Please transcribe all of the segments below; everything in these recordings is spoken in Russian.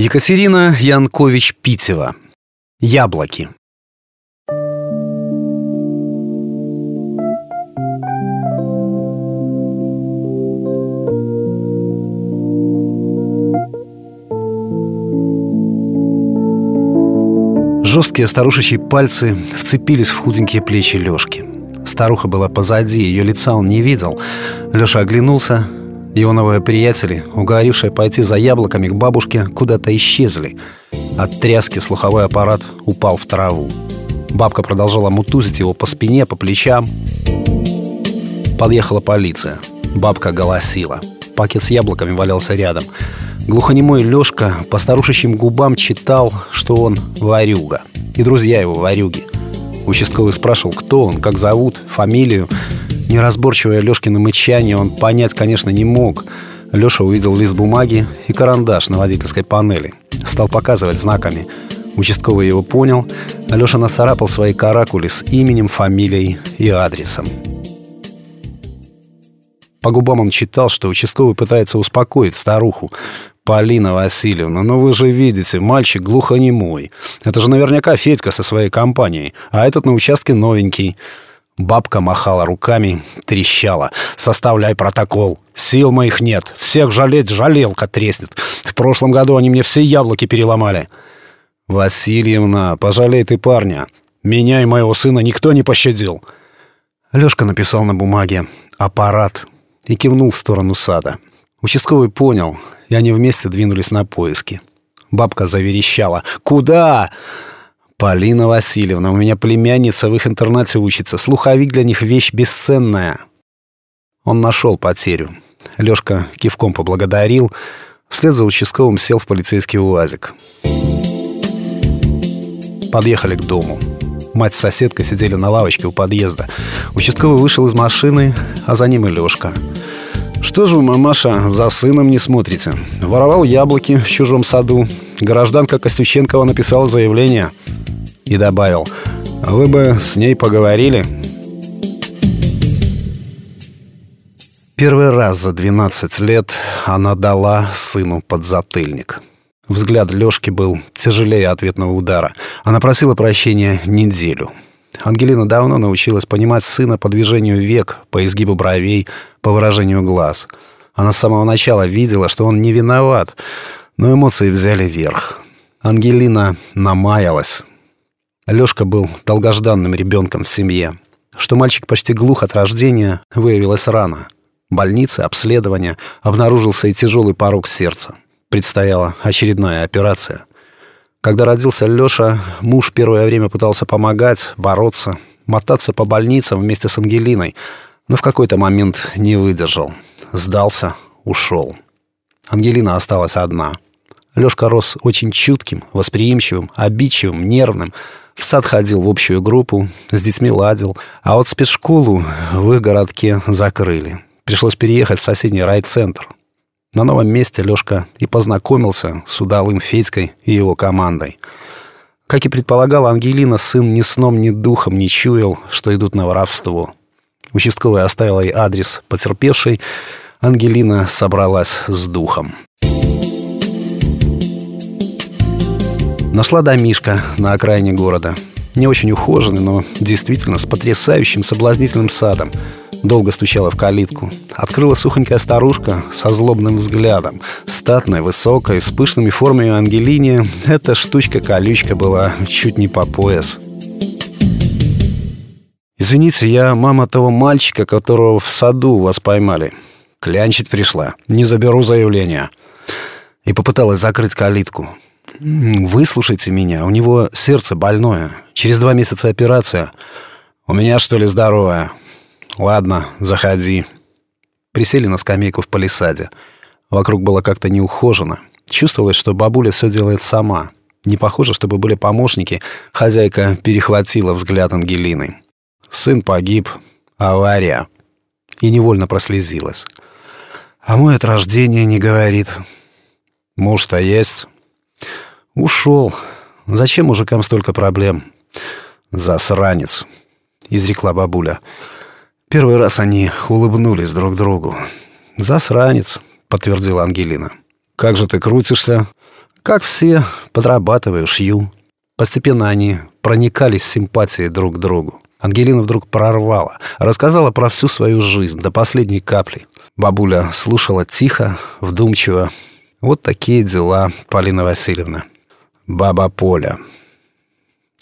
Екатерина Янкович-Питева. Яблоки. Жесткие старушечьи пальцы вцепились в худенькие плечи Лёшки. Старуха была позади, ее лица он не видел. Лёша оглянулся, его новые приятели, уговорившие пойти за яблоками к бабушке, куда-то исчезли. От тряски слуховой аппарат упал в траву. Бабка продолжала мутузить его по спине, по плечам. Подъехала полиция. Бабка голосила. Пакет с яблоками валялся рядом. Глухонемой Лёшка по старушечьим губам читал, что он варюга. И друзья его варюги. Участковый спрашивал, кто он, как зовут, фамилию. Неразборчивое Лёшкино мычание он понять, конечно, не мог. Лёша увидел лист бумаги и карандаш на водительской панели. Стал показывать знаками. Участковый его понял. Лёша нацарапал свои каракули с именем, фамилией и адресом. По губам он читал, что участковый пытается успокоить старуху. «Полина Васильевна, ну вы же видите, мальчик глухонемой. Это же наверняка Федька со своей компанией, а этот на участке новенький». Бабка махала руками, трещала. «Составляй протокол. Сил моих нет. Всех жалеть жалелка треснет. В прошлом году они мне все яблоки переломали». «Васильевна, пожалей ты парня. Меня и моего сына никто не пощадил». Лёшка написал на бумаге «аппарат» и кивнул в сторону сада. Участковый понял, и они вместе двинулись на поиски. Бабка заверещала «Куда?» «Полина Васильевна, у меня племянница в их интернате учится. Слуховик для них вещь бесценная». Он нашел потерю. Лёшка кивком поблагодарил. Вслед за участковым сел в полицейский УАЗик. Подъехали к дому. Мать с соседкой сидели на лавочке у подъезда. Участковый вышел из машины, а за ним и Лёшка. «Что же вы, мамаша, за сыном не смотрите? Воровал яблоки в чужом саду. Гражданка Костюченкова написала заявление и добавил «Вы бы с ней поговорили?» Первый раз за 12 лет она дала сыну подзатыльник. Взгляд Лёшки был тяжелее ответного удара. Она просила прощения неделю. Ангелина давно научилась понимать сына по движению век, по изгибу бровей, по выражению глаз. Она с самого начала видела, что он не виноват, но эмоции взяли верх. Ангелина намаялась, Лёшка был долгожданным ребенком в семье. Что мальчик почти глух от рождения, выявилось рано. Больница, обследование, обнаружился и тяжелый порог сердца. Предстояла очередная операция. Когда родился Лёша, муж первое время пытался помогать, бороться, мотаться по больницам вместе с Ангелиной, но в какой-то момент не выдержал. Сдался, ушел. Ангелина осталась одна. Лёшка рос очень чутким, восприимчивым, обидчивым, нервным, в сад ходил в общую группу, с детьми ладил. А вот спецшколу в их городке закрыли. Пришлось переехать в соседний райцентр. На новом месте Лёшка и познакомился с удалым Федькой и его командой. Как и предполагала Ангелина, сын ни сном, ни духом не чуял, что идут на воровство. Участковый оставил ей адрес потерпевшей. Ангелина собралась с духом. Нашла домишка на окраине города. Не очень ухоженный, но действительно с потрясающим соблазнительным садом. Долго стучала в калитку. Открыла сухонькая старушка со злобным взглядом. Статная, высокая, с пышными формами Ангелине. Эта штучка-колючка была чуть не по пояс. «Извините, я мама того мальчика, которого в саду вас поймали. Клянчить пришла. Не заберу заявление». И попыталась закрыть калитку. Выслушайте меня, у него сердце больное. Через два месяца операция. У меня, что ли, здоровое? Ладно, заходи. Присели на скамейку в палисаде. Вокруг было как-то неухожено. Чувствовалось, что бабуля все делает сама. Не похоже, чтобы были помощники. Хозяйка перехватила взгляд Ангелины. Сын погиб. Авария. И невольно прослезилась. А мой от рождения не говорит. Муж-то есть. «Ушел. Зачем мужикам столько проблем?» «Засранец», — изрекла бабуля. Первый раз они улыбнулись друг другу. «Засранец», — подтвердила Ангелина. «Как же ты крутишься?» Как все, подрабатываю, шью. Постепенно они проникались симпатией друг к другу. Ангелина вдруг прорвала, рассказала про всю свою жизнь до последней капли. Бабуля слушала тихо, вдумчиво. Вот такие дела, Полина Васильевна. Баба Поля.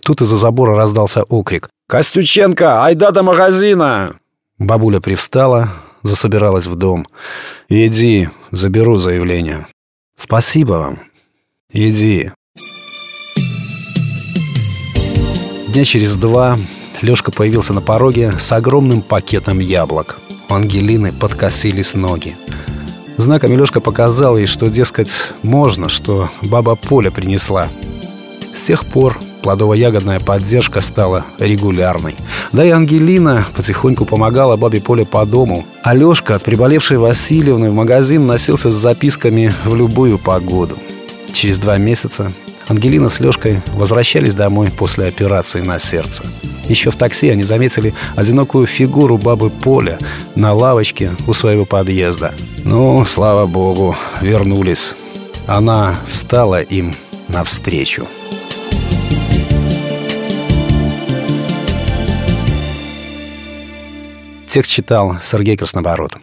Тут из-за забора раздался окрик. «Костюченко, айда до магазина!» Бабуля привстала, засобиралась в дом. «Иди, заберу заявление». «Спасибо вам». «Иди». Дня через два Лёшка появился на пороге с огромным пакетом яблок. У Ангелины подкосились ноги. Знаками Лёшка показал ей, что, дескать, можно, что баба Поля принесла. С тех пор плодово-ягодная поддержка стала регулярной. Да и Ангелина потихоньку помогала бабе Поле по дому. А Лёшка от приболевшей Васильевны в магазин носился с записками в любую погоду. Через два месяца Ангелина с Лёшкой возвращались домой после операции на сердце. Еще в такси они заметили одинокую фигуру бабы Поля на лавочке у своего подъезда. Ну, слава богу, вернулись. Она встала им навстречу. Текст читал Сергей Краснобород.